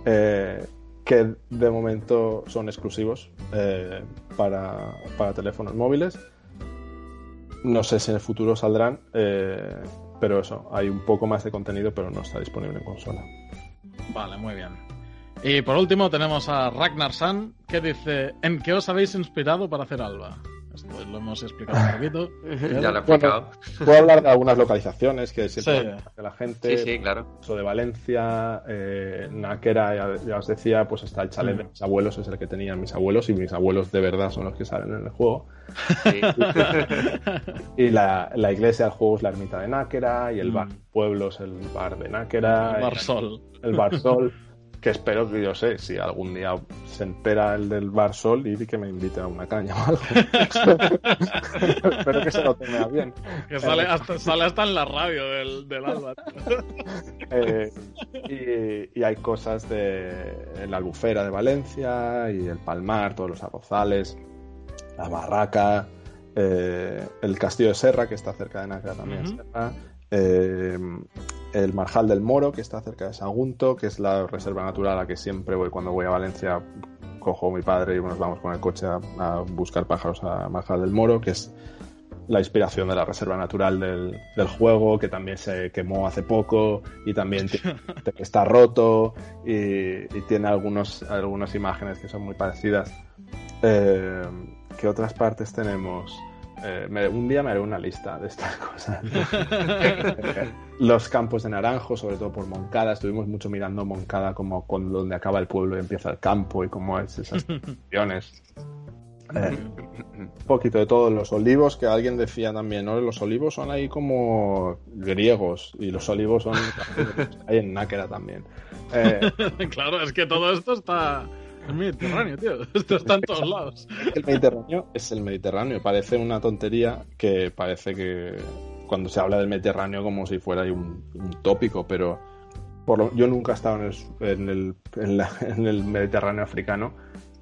eh, que de momento son exclusivos eh, para, para teléfonos móviles. No sé si en el futuro saldrán, eh, pero eso, hay un poco más de contenido, pero no está disponible en consola. Vale, muy bien. Y por último tenemos a Ragnar San que dice: ¿En qué os habéis inspirado para hacer Alba? Esto lo hemos explicado un poquito. *laughs* Ya lo he explicado. Puedo hablar de algunas localizaciones que siempre Sí. hace la gente. Sí, sí, claro. Eso de Valencia, eh, Náquera, ya, ya os decía, pues está el chalet de Mm. mis abuelos, es el que tenían mis abuelos, y mis abuelos de verdad son los que salen en el juego. Sí. *laughs* Y la, la iglesia del juego es la ermita de Náquera, y el Mm. bar pueblo es el bar de Náquera, El Bar Sol. el bar Sol, *laughs* que espero que yo sé, si algún día se entera el del bar Sol y que me invite a una caña o algo. *laughs* espero que se lo tenga bien. Que sale hasta, sale hasta en la radio del, del Alba. *laughs* Eh, y, y hay cosas de la albufera de Valencia y el Palmar, todos los arrozales, la barraca, eh, el castillo de Serra, que está cerca de Nájera también. Serra, eh, el Marjal del Moro, que está cerca de Sagunto, que es la reserva natural a la que siempre voy cuando voy a Valencia. Cojo a mi padre y nos vamos con el coche a, a buscar pájaros a Marjal del Moro, que es la inspiración de la reserva natural del, del juego, que también se quemó hace poco y también *laughs* está roto y, y tiene algunos, algunas imágenes que son muy parecidas. Eh, ¿Qué otras partes tenemos? Eh, me- un día me haré una lista de estas *laughs* cosas. *laughs* Los campos de naranjo, sobre todo por Moncada. Estuvimos mucho mirando Moncada como con donde acaba el pueblo y empieza el campo y cómo es esas *laughs* condiciones. Eh, un poquito de todo. Los olivos, que alguien decía también, ¿no? Los olivos son ahí como griegos y los olivos son hay en Náquera también. Eh, claro, es que todo esto está en Mediterráneo, tío. *laughs* Esto está en todos lados. el Mediterráneo es el Mediterráneo. Parece una tontería que parece que cuando se habla del Mediterráneo como si fuera un, un tópico, pero por lo- yo nunca he estado en el, en, el, en la- *laughs* en el Mediterráneo africano,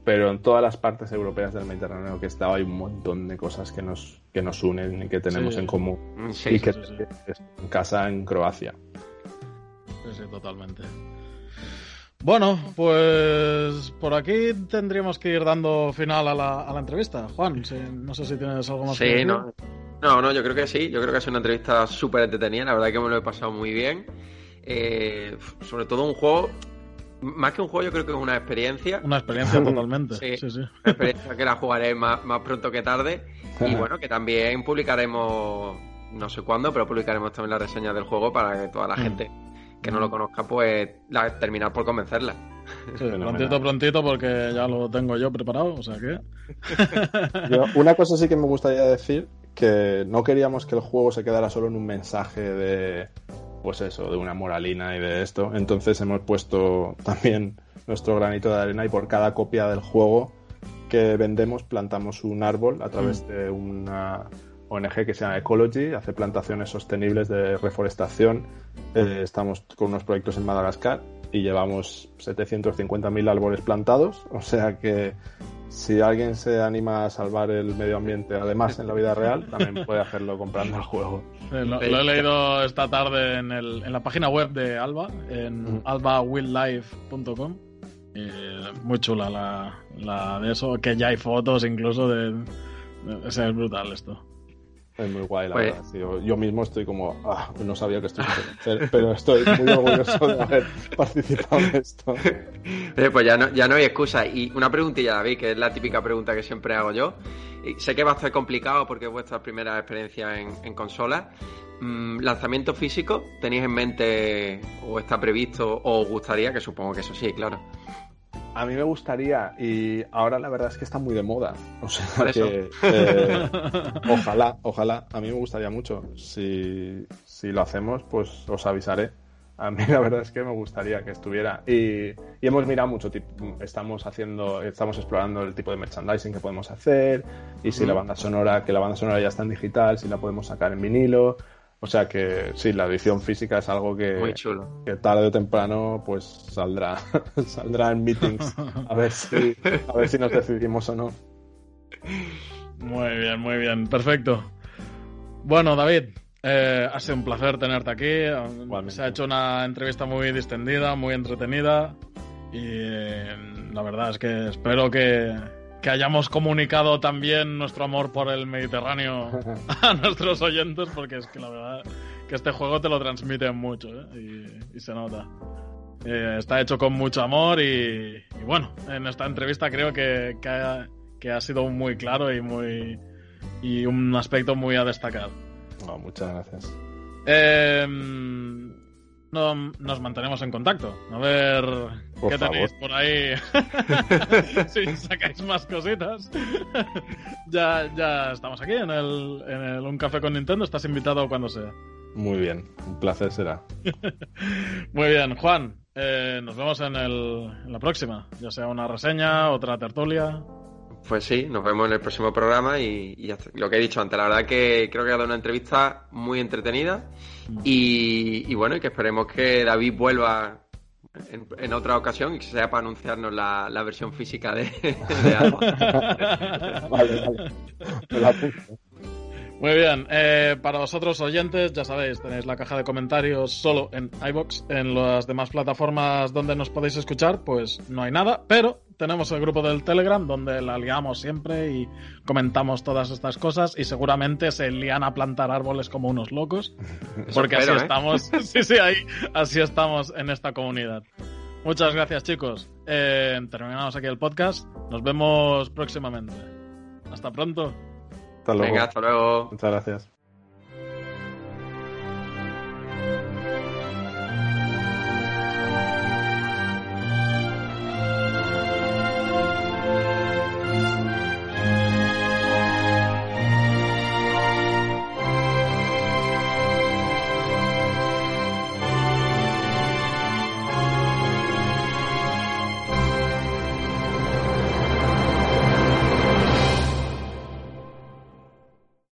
pero en todas las partes europeas del Mediterráneo que he estado hay un montón de cosas que nos, que nos unen y que tenemos Sí. en común. Sí, y que sí, es en casa en Croacia. Sí, sí, totalmente. Bueno, pues por aquí tendríamos que ir dando final a la, a la entrevista. Juan, si- no sé si tienes algo más que Sí, decir. no. No, no, yo creo que sí. Yo creo que es una entrevista súper entretenida. La verdad que me lo he pasado muy bien. Eh, sobre todo un juego. Más que un juego, yo creo que es una experiencia. Una experiencia *laughs* totalmente. Sí. Sí, sí. Una experiencia que la jugaré más, más pronto que tarde. Y bueno, que también publicaremos, no sé cuándo, pero publicaremos también la reseña del juego para que toda la Mm. gente que no lo conozca, pues la, terminar por convencerla. Sí, prontito, prontito, porque ya lo tengo yo preparado, o sea que... *laughs* Yo- una cosa sí que me gustaría decir, que no queríamos que el juego se quedara solo en un mensaje de, pues eso, de una moralina y de esto. Entonces hemos puesto también nuestro granito de arena y por cada copia del juego que vendemos plantamos un árbol a través de una ONG que se llama Ecology, hace plantaciones sostenibles de reforestación. Eh, estamos con unos proyectos en Madagascar y llevamos 750.000 árboles plantados, *laughs* o sea que si alguien se anima a salvar el medio ambiente, además en la vida real, también puede hacerlo comprando el juego. Sí, lo, lo he leído esta tarde en, el- en la página web de Alba, en Mm. albawildlife.com. Y muy chula la, la de eso, que ya hay fotos incluso de... de- o sea, es brutal esto. Es muy guay, la Pues- verdad. sí. Yo, yo mismo estoy como, ah, no sabía que esto iba a hacer, *laughs* pero estoy muy orgulloso de haber participado en esto. *laughs* Eh, pues ya no, ya no hay excusa. Y una preguntilla, David, que es la típica pregunta que siempre hago yo. Y sé que va a ser complicado porque es vuestra primera experiencia en, en consola. Mm, ¿Lanzamiento físico? ¿Tenéis en mente o está previsto o os gustaría? Que supongo que eso sí, claro. A mí me gustaría, y ahora la verdad es que está muy de moda. O sea que eh, ojalá, ojalá, a mí me gustaría mucho. Si, si lo hacemos, pues os avisaré. A mí la verdad es que me gustaría que estuviera. Y, y hemos mirado mucho, estamos haciendo, estamos explorando el tipo de merchandising que podemos hacer, y si la banda sonora, que la banda sonora ya está en digital, si la podemos sacar en vinilo. O sea que sí, la edición física es algo que, Muy chulo. que tarde o temprano pues saldrá *laughs* saldrá en meetings a ver si a ver si nos decidimos o no Muy bien, muy bien, perfecto. Bueno, David, eh, ha sido un placer tenerte aquí. Igualmente. Se ha hecho una entrevista muy distendida, muy entretenida. Y eh, la verdad es que espero que, que hayamos comunicado también nuestro amor por el Mediterráneo a *laughs* nuestros oyentes, porque es que la verdad que este juego te lo transmite mucho ¿eh? y, y se nota. Eh, está hecho con mucho amor y, y bueno, en esta entrevista creo que, que, ha, que ha sido muy claro y muy y un aspecto muy a destacar. No, muchas gracias Eh, no, nos mantenemos en contacto. A ver Por qué favor. tenéis por ahí. *laughs* si sacáis más cositas. *laughs* ya, ya estamos aquí en el, en el Un Café con Nintendo. Estás invitado cuando sea. muy bien un placer será *laughs* Muy bien, Juan. eh, nos vemos en, el, en la próxima. Ya sea una reseña, otra tertulia. Pues sí, nos vemos en el próximo programa y, y ya está. lo que he dicho antes, la verdad que creo que ha dado una entrevista muy entretenida y, y bueno, y que esperemos que David vuelva en, en otra ocasión y que sea para anunciarnos la, la versión física de, *laughs* de *laughs* Alba. vale vale Me. Muy bien, eh, para vosotros oyentes, ya sabéis, tenéis la caja de comentarios solo en iBox. En las demás plataformas donde nos podéis escuchar, pues no hay nada, pero tenemos el grupo del Telegram donde la liamos siempre y comentamos todas estas cosas y seguramente se lían a plantar árboles como unos locos, *laughs* porque espero, así ¿eh? estamos, *laughs* sí, sí, ahí, así estamos en esta comunidad. Muchas gracias, chicos. Eh, terminamos aquí el podcast. Nos vemos próximamente. Hasta pronto. hasta luego Venga, hasta luego. muchas gracias